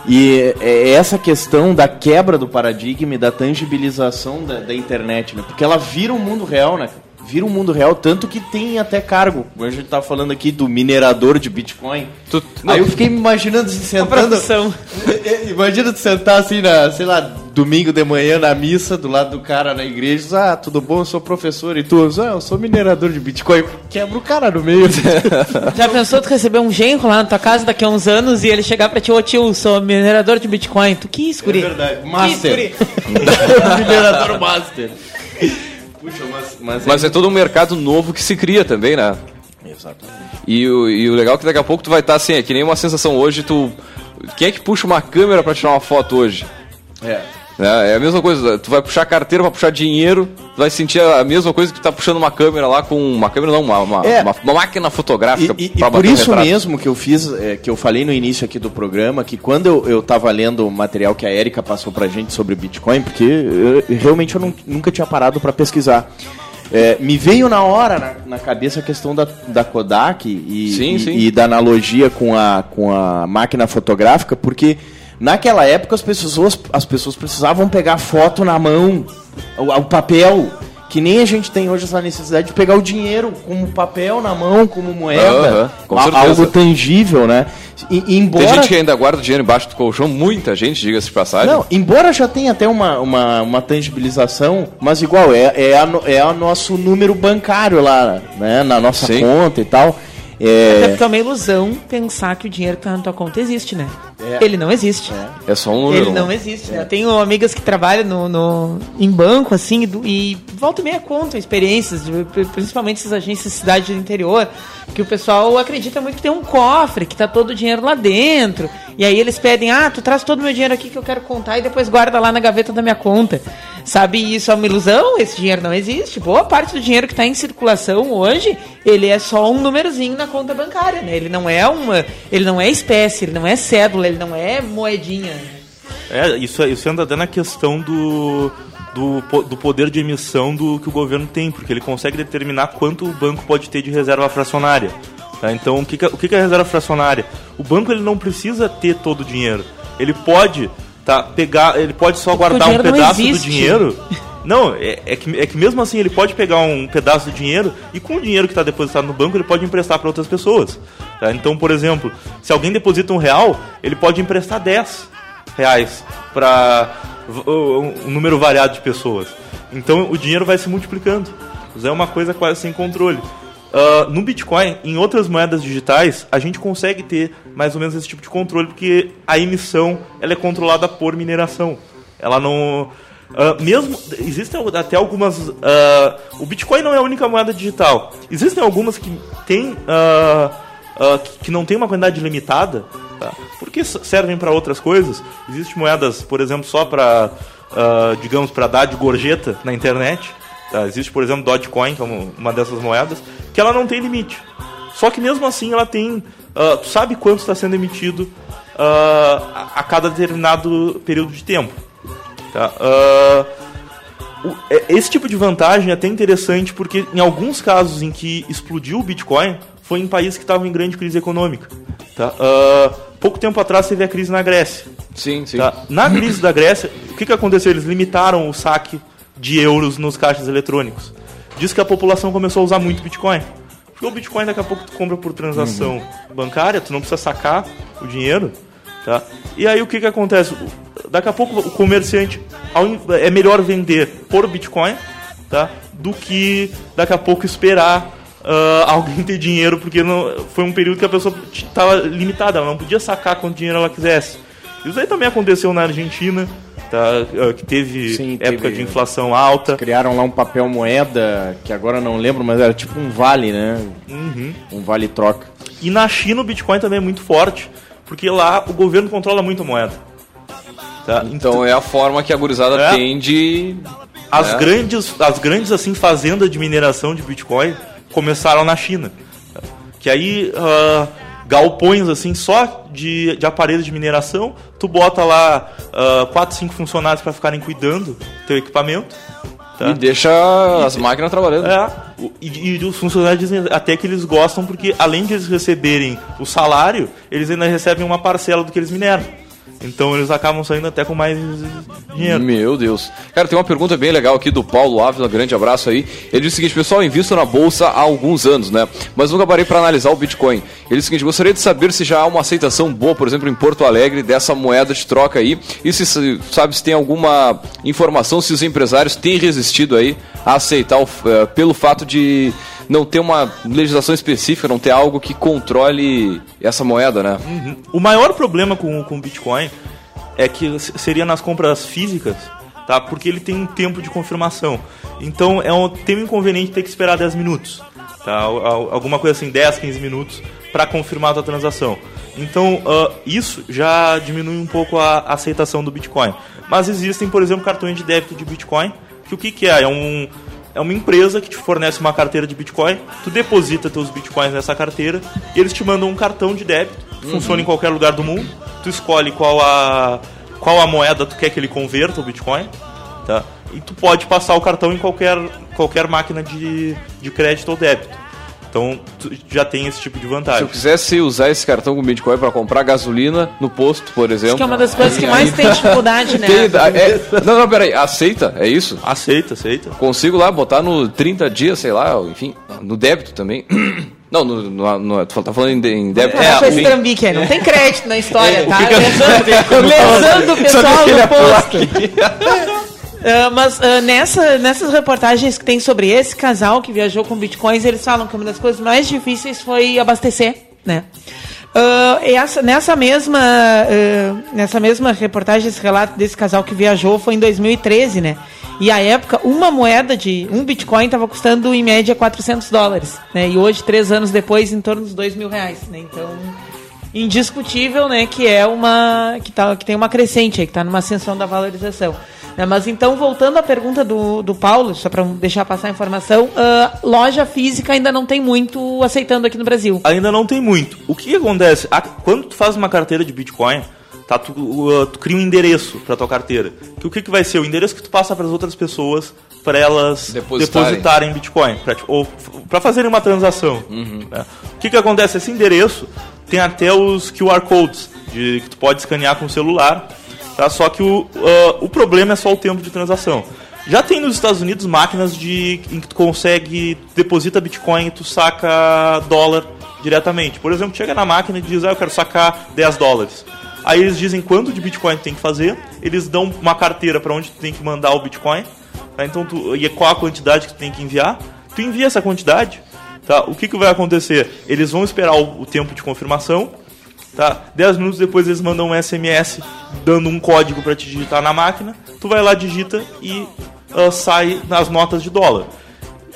e é essa questão da quebra do paradigma e da tangibilização da, da internet, né? Porque ela vira o mundo real, né? Vira um mundo real, tanto que tem até cargo. A gente tá falando aqui do minerador de Bitcoin. Tu, não, Aí eu fiquei me imaginando se sentando. Imagina tu sentar assim na, sei lá, domingo de manhã na missa, do lado do cara na igreja, ah, tudo bom, eu sou professor e tu, ah, eu sou minerador de Bitcoin. Quebra o cara no meio. Já pensou tu receber um genro lá na tua casa daqui a uns anos e ele chegar pra ti, ô tio, sou minerador de Bitcoin. Tu que isso, guri? É verdade. Master. minerador Master. Puxa, mas, mas, mas é... é... todo um mercado novo que se cria também, né? Exatamente. E o, e o legal é que daqui a pouco tu vai estar assim, é que nem uma sensação hoje, tu. Quem é que puxa uma câmera para tirar uma foto hoje? É. É, é a mesma coisa, tu vai puxar carteira, vai puxar dinheiro, tu vai sentir a mesma coisa que tá puxando uma câmera lá com. Uma câmera não, uma, uma, é. uma, uma máquina fotográfica. E, e, e por isso mesmo que eu fiz, é, que eu falei no início aqui do programa, que quando eu, eu tava lendo o material que a Erika passou pra gente sobre Bitcoin, porque eu, realmente eu não, nunca tinha parado para pesquisar. É, me veio na hora na, na, cabeça a questão da, da Kodak e, sim, e, sim. e da analogia com a, com a máquina fotográfica, porque Naquela época as pessoas, as pessoas precisavam pegar foto na mão, o, o papel. Que nem a gente tem hoje essa necessidade de pegar o dinheiro como papel na mão, como moeda, uh -huh, algo tangível, né? E, embora... Tem gente que ainda guarda o dinheiro embaixo do colchão, muita gente, diga-se de passagem. Não, embora já tenha até uma, uma, uma tangibilização, mas igual, é, é, a, é o nosso número bancário lá, né? Na nossa Sim. conta e tal. É... Até porque é uma ilusão pensar que o dinheiro que tá na tua conta existe, né? É. Ele não existe. É. é só um número. Ele não existe. Né? Eu tenho amigas que trabalham no, no, em banco, assim, e, e volta e meia contam experiências, principalmente essas agências de cidade do interior, que o pessoal acredita muito que tem um cofre, que tá todo o dinheiro lá dentro. E aí eles pedem, ah, tu traz todo o meu dinheiro aqui que eu quero contar e depois guarda lá na gaveta da minha conta. Sabe, isso é uma ilusão, esse dinheiro não existe. Boa parte do dinheiro que está em circulação hoje, ele é só um númerozinho na conta bancária, né? Ele não é uma, ele não é espécie, ele não é cédula, ele não é moedinha. É, isso, isso anda até na questão do, do, do poder de emissão do que o governo tem, porque ele consegue determinar quanto o banco pode ter de reserva fracionária. Tá? Então, o que, que, o que é reserva fracionária? O banco ele não precisa ter todo o dinheiro. Ele pode tá, pegar, ele pode só guardar um pedaço do dinheiro. Não, é, é, que, é que mesmo assim ele pode pegar um pedaço do dinheiro e com o dinheiro que está depositado no banco ele pode emprestar para outras pessoas. Tá? Então, por exemplo, se alguém deposita um real, ele pode emprestar 10 reais para um número variado de pessoas. Então o dinheiro vai se multiplicando. É uma coisa quase sem controle. Uh, no Bitcoin, em outras moedas digitais, a gente consegue ter mais ou menos esse tipo de controle, porque a emissão ela é controlada por mineração. Ela não. Uh, mesmo existem até algumas uh, o Bitcoin não é a única moeda digital existem algumas que tem uh, que não tem uma quantidade limitada tá? porque servem para outras coisas existem moedas por exemplo só para digamos para dar de gorjeta na internet tá? existe por exemplo Dogecoin que é uma dessas moedas que ela não tem limite. Só que mesmo assim ela tem. Tu sabe quanto está sendo emitido a, cada determinado período de tempo. Tá? Uh, esse tipo de vantagem é até interessante porque em alguns casos em que explodiu o Bitcoin foi em países que estavam em grande crise econômica. Tá? pouco tempo atrás teve a crise na Grécia. Sim, sim. Tá? Na crise da Grécia, o que, que aconteceu? Eles limitaram o saque de euros nos caixas eletrônicos diz que a população começou a usar muito Bitcoin. Porque o Bitcoin daqui a pouco tu compra por transação uhum. bancária, tu não precisa sacar o dinheiro, tá? E aí o que que acontece? Daqui a pouco o comerciante é melhor vender por Bitcoin, tá? Do que daqui a pouco esperar uh, alguém ter dinheiro, porque não, foi um período que a pessoa estava limitada, ela não podia sacar quanto dinheiro ela quisesse. Isso aí também aconteceu na Argentina, tá? Ah, que teve Sim, época teve, de inflação alta. Criaram lá um papel moeda, que agora não lembro, mas era tipo um vale, né? Uhum. Um vale troca. E na China o Bitcoin também é muito forte, porque lá o governo controla muito a moeda. Tá? Então, então é a forma que a gurizada é. tem de... As, é. grandes, as grandes assim fazendas de mineração de Bitcoin começaram na China. Que aí... Uh, galpões assim só de, de aparelhos de mineração. Tu bota lá uh, quatro, cinco funcionários para ficarem cuidando do teu equipamento. Tá? E deixa e, as máquinas trabalhando. É. E, e, os funcionários dizem até que eles gostam porque além de eles receberem o salário, eles ainda recebem uma parcela do que eles mineram. Então eles acabam saindo até com mais dinheiro. Meu Deus. Cara, tem uma pergunta bem legal aqui do Paulo Ávila, grande abraço aí. Ele diz o seguinte, pessoal, invisto na bolsa há alguns anos, né? Mas nunca parei para analisar o Bitcoin. Ele diz o seguinte, gostaria de saber se já há uma aceitação boa, por exemplo, em Porto Alegre, dessa moeda de troca aí. E se sabe se tem alguma informação se os empresários têm resistido aí a aceitar o, uh, pelo fato de não ter uma legislação específica, não ter algo que controle essa moeda, né? Uhum. O maior problema com o Bitcoin é que seria nas compras físicas, tá? Porque ele tem um tempo de confirmação. Então é um, tem um inconveniente ter que esperar 10 minutos, tá? Alguma coisa assim, 10, 15 minutos para confirmar a tua transação. Então, uh, isso já diminui um pouco a aceitação do Bitcoin. Mas existem, por exemplo, cartões de débito de Bitcoin, que o que, que é? É, um, é uma empresa que te fornece uma carteira de Bitcoin, tu deposita teus Bitcoins nessa carteira e eles te mandam um cartão de débito, uhum. funciona em qualquer lugar do mundo, tu escolhe qual a, qual a moeda tu quer que ele converta o Bitcoin, tá? E tu pode passar o cartão em qualquer, qualquer máquina de, de crédito ou débito. Então já tem esse tipo de vantagem. Se eu quisesse usar esse cartão com Bitcoin para comprar gasolina no posto, por exemplo. Acho que é uma das coisas que mais tem dificuldade, né? Tem, é, não, não, peraí. Aceita? É isso? Aceita, aceita. Consigo lá botar no 30 dias, sei lá, enfim, no débito também. Não, no, no, no, tá falando em, em débito. É, é, esse trambique aí, não tem crédito na história, é, tá? Lesando o pessoal do posto. Uh, mas uh, nessa, nessas reportagens que tem sobre esse casal que viajou com bitcoins, eles falam que uma das coisas mais difíceis foi abastecer, né? Uh, essa, nessa, mesma, nessa mesma reportagem, esse relato desse casal que viajou foi em 2013, né? E a época, uma moeda de um Bitcoin estava custando em média 400 dólares, né? E hoje, três anos depois, em torno dos 2 mil reais, né? Então, indiscutível, né? Que é uma que, tá, que tem uma crescente, aí, que está numa ascensão da valorização. Né? Mas então, voltando à pergunta do, do Paulo, só para deixar passar a informação, uh, loja física ainda não tem muito aceitando aqui no Brasil. Ainda não tem muito. O que acontece? quando tu faz uma carteira de Bitcoin, tá, tu, uh, tu cria um endereço para tua carteira. Que o que, que vai ser? O endereço que tu passa para as outras pessoas para elas depositarem, depositarem Bitcoin, pra, ou para fazerem uma transação. Uhum. Né? O que, que acontece? Esse endereço tem até os QR codes de, que tu pode escanear com o celular Tá? Só que o, uh, o problema é só o tempo de transação. Já tem nos Estados Unidos máquinas de, em que tu consegue, deposita Bitcoin e tu saca dólar diretamente. Por exemplo, chega na máquina e diz, ah, eu quero sacar 10 dólares. Aí eles dizem quanto de Bitcoin tu tem que fazer, eles dão uma carteira para onde tu tem que mandar o Bitcoin, tá? então tu, e qual a quantidade que tu tem que enviar. Tu envia essa quantidade, tá? o que, que vai acontecer? Eles vão esperar o, o tempo de confirmação, Tá? 10 minutos depois eles mandam um SMS dando um código para te digitar na máquina. Tu vai lá, digita e uh, sai nas notas de dólar.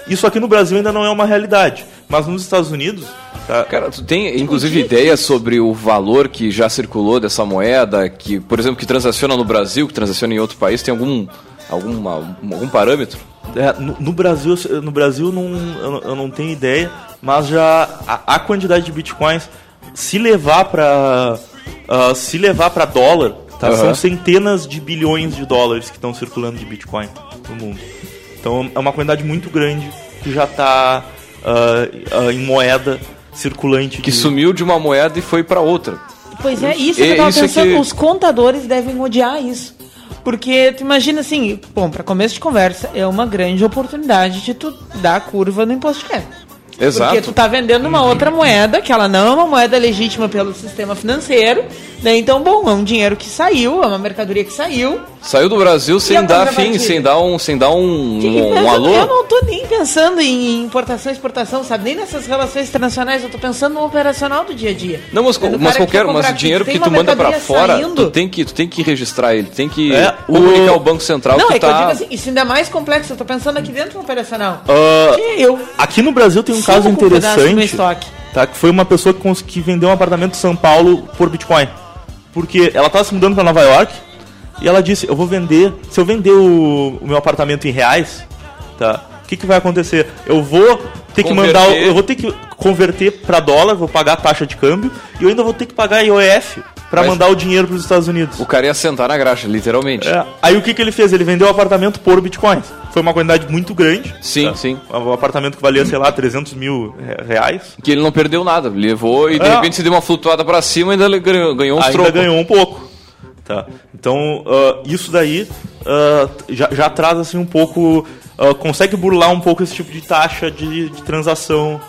Isso aqui no Brasil ainda não é uma realidade, mas nos Estados Unidos Tá. Cara, tu tem inclusive ideia sobre o valor que já circulou dessa moeda, que, por exemplo, que transaciona no Brasil, que transaciona em outro país, tem algum, algum, algum parâmetro? É, no, no, Brasil, no Brasil não, eu, eu, não tenho ideia, mas já a, a quantidade de bitcoins se levar para uh, ah, se levar para dólar, tá? Uhum. São centenas de bilhões de dólares que estão circulando de Bitcoin no mundo. Então é uma quantidade muito grande que já está uh, ah, uh, ah, em moeda circulante. Que de... sumiu de uma moeda e foi para outra. Pois é, isso que eu tava pensando, que... os contadores devem odiar isso. Porque tu imagina assim, bom, para começo de conversa, é uma grande oportunidade de tu dar curva no imposto de renda. Exato. Porque tu tá vendendo uma outra moeda, que ela não é uma moeda legítima pelo sistema financeiro, né? Então, bom, é um dinheiro que saiu, é uma mercadoria que saiu. Saiu do Brasil sem dar fim, sem dar um, sem dar um, um, um alô. Eu não tô nem pensando em importação e exportação, sabe? Nem nessas relações internacionais, eu tô pensando no operacional do dia a dia. Não, mas, mas qualquer, mas o dinheiro que tu manda para fora, tu tem que, tu tem que registrar ele, tem que é, comunicar o... Banco Central não, que é tá... que eu digo assim, isso ainda é mais complexo, eu tô pensando aqui dentro do operacional. Uh, eu, aqui no Brasil tem um caso interessante, tá? Que foi uma pessoa que, que vendeu um apartamento em São Paulo por Bitcoin. Porque ela estava se mudando para Nova York e ela disse: Eu vou vender. Se eu vender o, o meu apartamento em reais, tá? O que, que vai acontecer? Eu vou ter que mandar. Eu vou ter que converter para dólar, vou pagar a taxa de câmbio e eu ainda vou ter que pagar IOF para mandar o dinheiro para os Estados Unidos. O cara ia sentar na graxa, literalmente. É. Aí o que, que ele fez? Ele vendeu o apartamento por bitcoins. Foi uma quantidade muito grande. Sim, tá? sim. Um apartamento que valia, sei lá, 300 mil reais. Que ele não perdeu nada. Levou e de é. repente se deu uma flutuada para cima e ainda ganhou, ganhou uns Ainda ganhou um pouco. Tá. Então, uh, isso daí uh, já, já traz assim um pouco. Uh, consegue burlar um pouco esse tipo de taxa de, de transação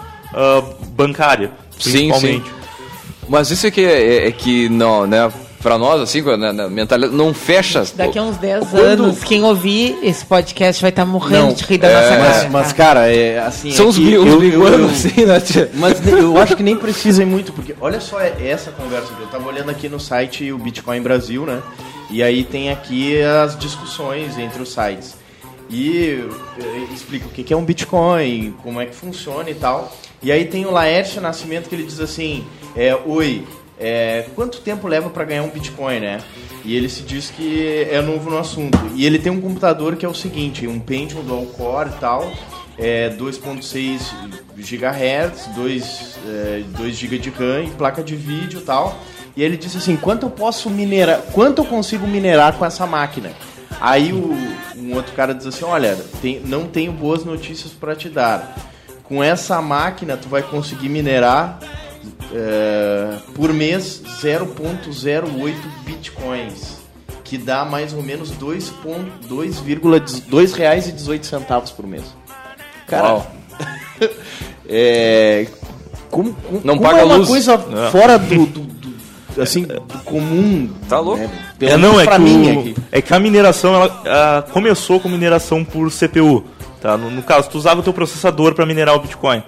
bancária, principalmente. Sim, sim. Mas isso é que, é, é que não, né? Pra nós, assim, na, na mentalidade, não fecha. Daqui a uns 10 quando... anos, quem ouvir esse podcast vai estar tá morrendo não, de rir da é... nossa cara. Mas, mas, cara, é assim. São é os mil, anos, assim, né, tia? Mas eu acho que nem precisem muito, porque olha só essa conversa. Eu tava olhando aqui no site o Bitcoin Brasil, né? E aí tem aqui as discussões entre os sites. E eh, explica o que é um Bitcoin, como é que funciona e tal. E aí tem o Laércio Nascimento que ele diz assim: é, Oi, é, quanto tempo leva para ganhar um Bitcoin, né? E ele se diz que é novo no assunto. E ele tem um computador que é o seguinte, um Pentium dual core e tal, é 2.6 GHz, 2, é, 2 GB de RAM, placa de vídeo e tal. E ele disse assim, quanto eu posso minerar, quanto eu consigo minerar com essa máquina? Aí o, um outro cara diz assim, olha, tem, não tenho boas notícias para te dar. Com essa máquina tu vai conseguir minerar é, por mês 0.08 bitcoins, que dá mais ou menos 2,18 reais e 18 centavos por mês. Cara, é, como, como, não como paga é uma luz. coisa não. fora do, do, do, assim do comum. Tá louco? Né? É, não é que, o, é que a mineração ela, a, começou com mineração por CPU. Tá? No, no caso, tu usava o teu processador para minerar o Bitcoin.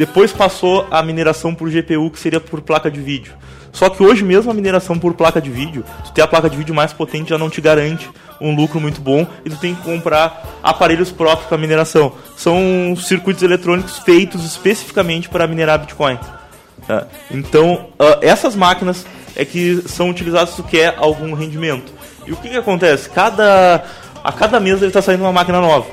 Depois passou a mineração por GPU, que seria por placa de vídeo. Só que hoje mesmo a mineração por placa de vídeo, tu ter a placa de vídeo mais potente já não te garante um lucro muito bom e tu tem que comprar aparelhos próprios para mineração. São circuitos eletrônicos feitos especificamente para minerar Bitcoin. Tá? Então, uh, essas máquinas é que são utilizadas se tu quer algum rendimento. E o que, que acontece? Cada, a cada mês deve estar saindo uma máquina nova.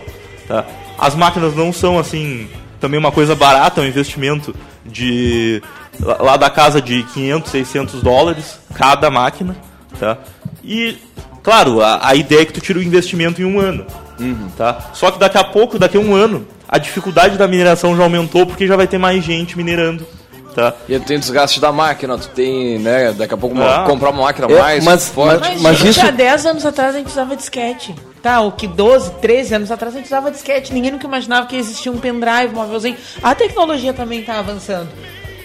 Tá? As máquinas não são assim também uma coisa barata, um investimento de lá da casa de 500, 600 dólares cada máquina, tá? E claro, a, a ideia é que tu tira o investimento em um ano, uhum. tá? Só que daqui a pouco, daqui a um ano, a dificuldade da mineração já aumentou porque já vai ter mais gente minerando. Tá. E tem desgaste da máquina, tu tem, né, daqui a pouco uma, ah. comprar uma máquina é, mais mas, forte. Mas, mas gente, isso... há 10 anos atrás a gente usava disquete. Tá, o que 12, 13 anos atrás a gente usava disquete. Ninguém nunca imaginava que existia um pendrive, um móvelzinho. A tecnologia também está avançando.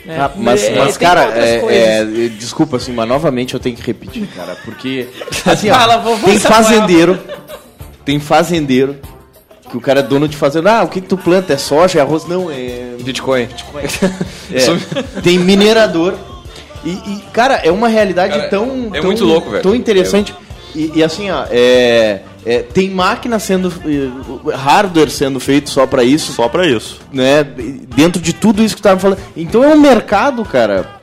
Né? Ah, mas, é, mas cara, é, é, desculpa, assim, mas novamente eu tenho que repetir, cara, porque assim, ó, Fala, tem fazendeiro, tem fazendeiro que o cara é dono de fazenda. Ah, o que, que tu planta? É soja, é arroz? Não, é. Bitcoin. Bitcoin. é. Tem minerador. E, e, cara, é uma realidade cara, tão. É tão, muito louco, velho. Tão interessante. E, e, assim, ó, é, é, tem máquina sendo. hardware sendo feito só para isso. Só para isso. Né? Dentro de tudo isso que tu tava falando. Então é um mercado, cara.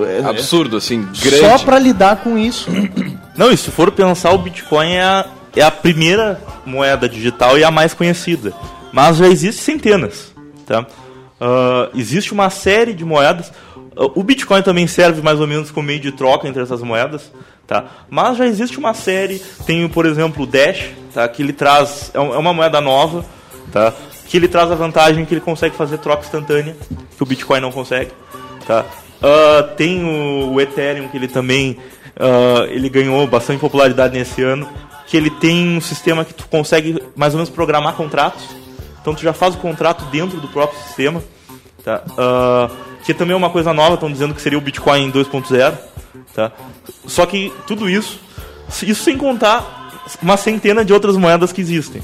É, absurdo, assim, grande. Só para lidar com isso. Não, e se for pensar, o Bitcoin é a, é a primeira moeda digital e a mais conhecida. Mas já existem centenas. Tá? Uh, existe uma série de moedas. Uh, o Bitcoin também serve mais ou menos como meio de troca entre essas moedas. Tá? Mas já existe uma série. Tem, por exemplo, o Dash, tá? que ele traz. É, é uma moeda nova. Tá? Que ele traz a vantagem que ele consegue fazer troca instantânea, que o Bitcoin não consegue. Tá? Uh, tem o, o, Ethereum, que ele também ele ganhou bastante popularidade nesse ano que ele tem um sistema que tu consegue mais ou menos programar contratos. Então tu já faz o contrato dentro do próprio sistema. Tá? Uh, que também é uma coisa nova, estão dizendo que seria o Bitcoin 2.0. Tá? Só que tudo isso, isso sem contar uma centena de outras moedas que existem.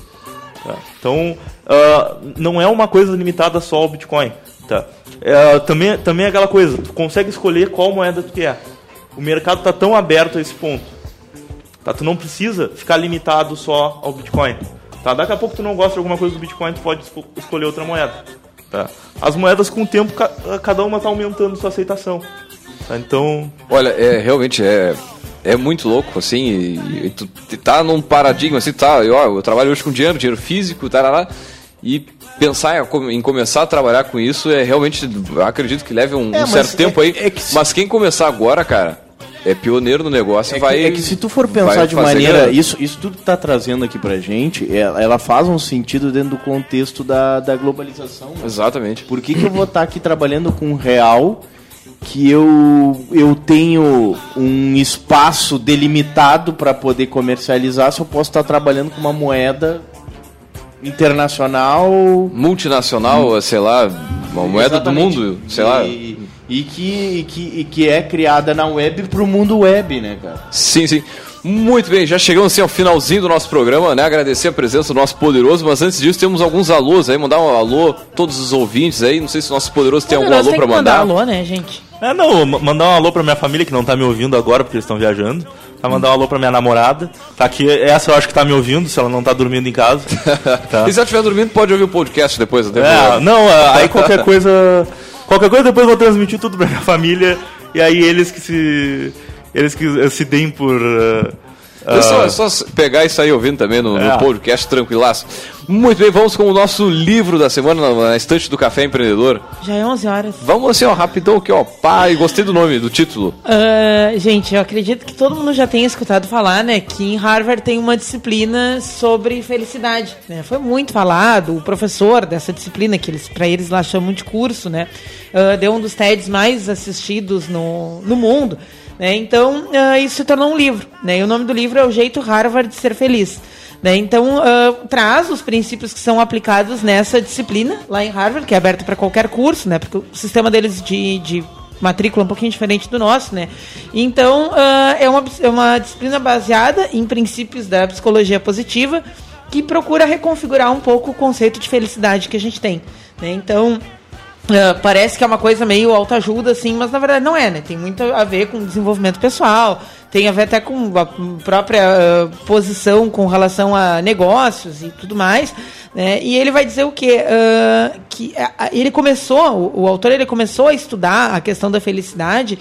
Tá? Então uh, não é uma coisa limitada só ao Bitcoin. Tá? Uh, também, também é aquela coisa, tu consegue escolher qual moeda tu quer. O mercado está tão aberto a esse ponto Tá? Tu não precisa ficar limitado só ao Bitcoin. Tá? Daqui a pouco tu não gosta de alguma coisa do Bitcoin, tu pode escolher outra moeda. Tá? As moedas com o tempo, cada uma está aumentando sua aceitação. Tá? Então. Olha, é, realmente é, é muito louco, assim, e, e tu tá num paradigma, assim, tá, eu, eu trabalho hoje com dinheiro, dinheiro físico, lá, e pensar em, em, começar a trabalhar com isso é realmente, acredito que leve um, é, um certo tempo é, aí, é que... mas quem começar agora, cara, é pioneiro no negócio é vai. Que, é que se tu for pensar de maneira. Isso, isso tudo que tá trazendo aqui pra gente, ela, é, ela, faz um sentido dentro do contexto da, da globalização. Né? Exatamente. Por que, que eu vou estar tá aqui trabalhando com real? que eu, eu tenho um espaço delimitado para poder comercializar se eu posso estar tá trabalhando com uma moeda internacional multinacional hum. sei lá uma moeda Exatamente. do mundo sei e, lá e que, e que, e que é criada na web para o mundo web, né, cara? Sim, sim. Muito bem, já chegamos assim ao finalzinho do nosso programa, né? Agradecer a presença do nosso poderoso, mas antes disso temos alguns alôs aí, mandar um alô todos os ouvintes aí. Não sei se o nosso poderoso tem algum alô para mandar. mandar alô, né, gente? É, não, mandar um alô pra minha família que não tá me ouvindo agora porque eles estão viajando. Tá mandar um alô pra minha namorada. Tá aqui, essa eu acho que tá me ouvindo, se ela não tá dormindo em casa. Tá. e se ela estiver dormindo, pode ouvir o podcast depois, até É, não, aí qualquer coisa Qualquer coisa depois eu vou transmitir tudo pra minha família. E aí eles que se eles que se deem por uh, é só, é só pegar e sair ouvindo também no, é. no podcast tranquilaço. Muito bem, vamos com o nosso livro da semana na estante do Café Empreendedor. Já é 11 horas. Vamos assim, ó, rapidão aqui, ó. Pai, gostei do nome, do título. Uh, gente, eu acredito que todo mundo já tenha escutado falar, né, que em Harvard tem uma disciplina sobre felicidade, né? Foi muito falado, o professor dessa disciplina, que eles, para eles lá chamam de curso, né, uh, deu um dos TEDs mais assistidos no, no mundo. Né? Então, uh, isso se tornou um livro. Né? E o nome do livro é O Jeito Harvard de Ser Feliz. Né? Então, uh, traz os princípios que são aplicados nessa disciplina lá em Harvard, que é aberta para qualquer curso, né? porque o sistema deles de, de matrícula é um pouquinho diferente do nosso, né? Então, uh, é, uma, é uma disciplina baseada em princípios da psicologia positiva que procura reconfigurar um pouco o conceito de felicidade que a gente tem. Né? Então, Uh, parece que é uma coisa meio autoajuda, assim, mas na verdade não é, né? Tem muito a ver com desenvolvimento pessoal, tem a ver até com a própria uh, posição com relação a negócios e tudo mais, né? E ele vai dizer o quê? Uh, que ele começou, o, o, autor ele começou a estudar a questão da felicidade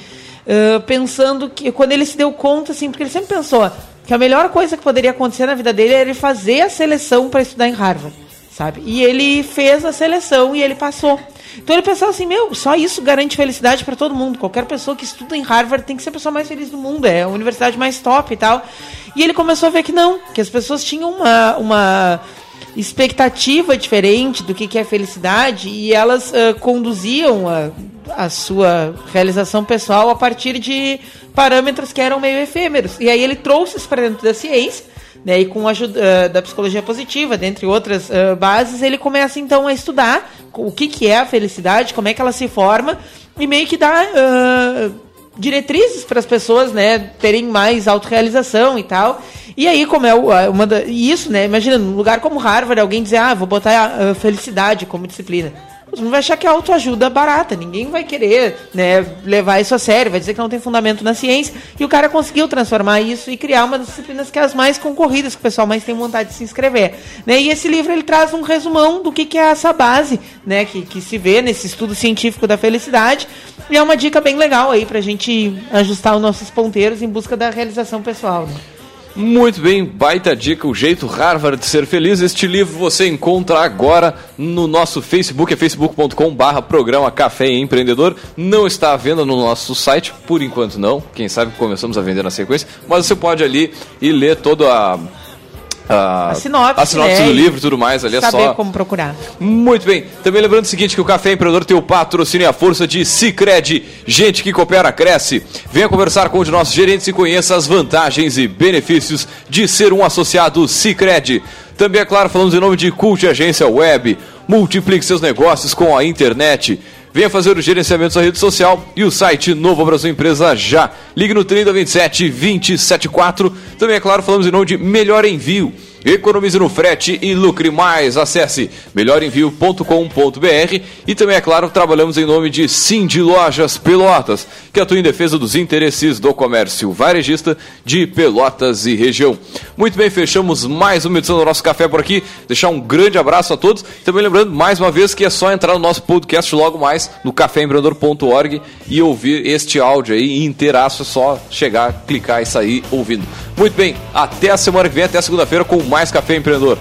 pensando que, quando ele se deu conta, assim, porque ele sempre pensou que a melhor coisa que poderia acontecer na vida dele era ele fazer a seleção para estudar em Harvard, sabe? E ele fez a seleção e ele passou. Então ele pensava assim, meu, só isso garante felicidade para todo mundo. Qualquer pessoa que estuda em Harvard tem que ser a pessoa mais feliz do mundo, é a universidade mais top e tal. E ele começou a ver que não, que as pessoas tinham uma, uma expectativa diferente do que, que é felicidade e elas uh, conduziam a, a sua realização pessoal a partir de parâmetros que eram meio efêmeros. E aí ele trouxe isso para dentro da ciência né, e com a ajuda uh, da psicologia positiva, dentre outras uh, bases, ele começa então a estudar o que, que é a felicidade, como é que ela se forma, e meio que dá uh, diretrizes para as pessoas né, terem mais autorrealização e tal. E aí, como é uma da, isso, né? Imagina, num lugar como Harvard, alguém dizer, ah, vou botar a felicidade como disciplina mundo vai achar que é autoajuda barata. Ninguém vai querer né, levar isso a sério, vai dizer que não tem fundamento na ciência. E o cara conseguiu transformar isso e criar uma das disciplinas que é as mais concorridas, que o pessoal mais tem vontade de se inscrever. Né? E esse livro ele traz um resumão do que, que é essa base né, que, que se vê nesse estudo científico da felicidade. E é uma dica bem legal aí para a gente ajustar os nossos ponteiros em busca da realização pessoal. Né? Muito bem, baita dica, o jeito Harvard de ser feliz. Este livro você encontra agora no nosso Facebook, é facebook.com/barra programa Café Empreendedor. Não está à venda no nosso site, por enquanto não. Quem sabe começamos a vender na sequência, mas você pode ali e ler toda a a, a sinopse, a sinopse né? do livro e tudo mais ali saber é só. como procurar. Muito bem. Também lembrando o seguinte: que o Café Empreendedor tem o patrocínio e a força de Cicred. Gente que coopera, cresce. Venha conversar com um de nossos gerentes e conheça as vantagens e benefícios de ser um associado Cicred. Também, é claro, falamos em nome de Cult Agência Web. Multiplique seus negócios com a internet. Venha fazer o gerenciamento da rede social e o site Novo Brasil Empresa já. Ligue no 3027 274. Também, é claro, falamos em nome de Melhor Envio. Economize no frete e lucre mais. Acesse melhorenvio.com.br e também, é claro, trabalhamos em nome de Cindy Lojas Pelotas, que atua em defesa dos interesses do comércio varejista de Pelotas e região. Muito bem, fechamos mais uma edição do nosso café por aqui. Deixar um grande abraço a todos. Também lembrando, mais uma vez, que é só entrar no nosso podcast logo mais no caféempreendedor.org e ouvir este áudio aí inteiraço. É só chegar, clicar e sair ouvindo. Muito bem, até a semana que vem, até segunda-feira com mais Café Empreendedor.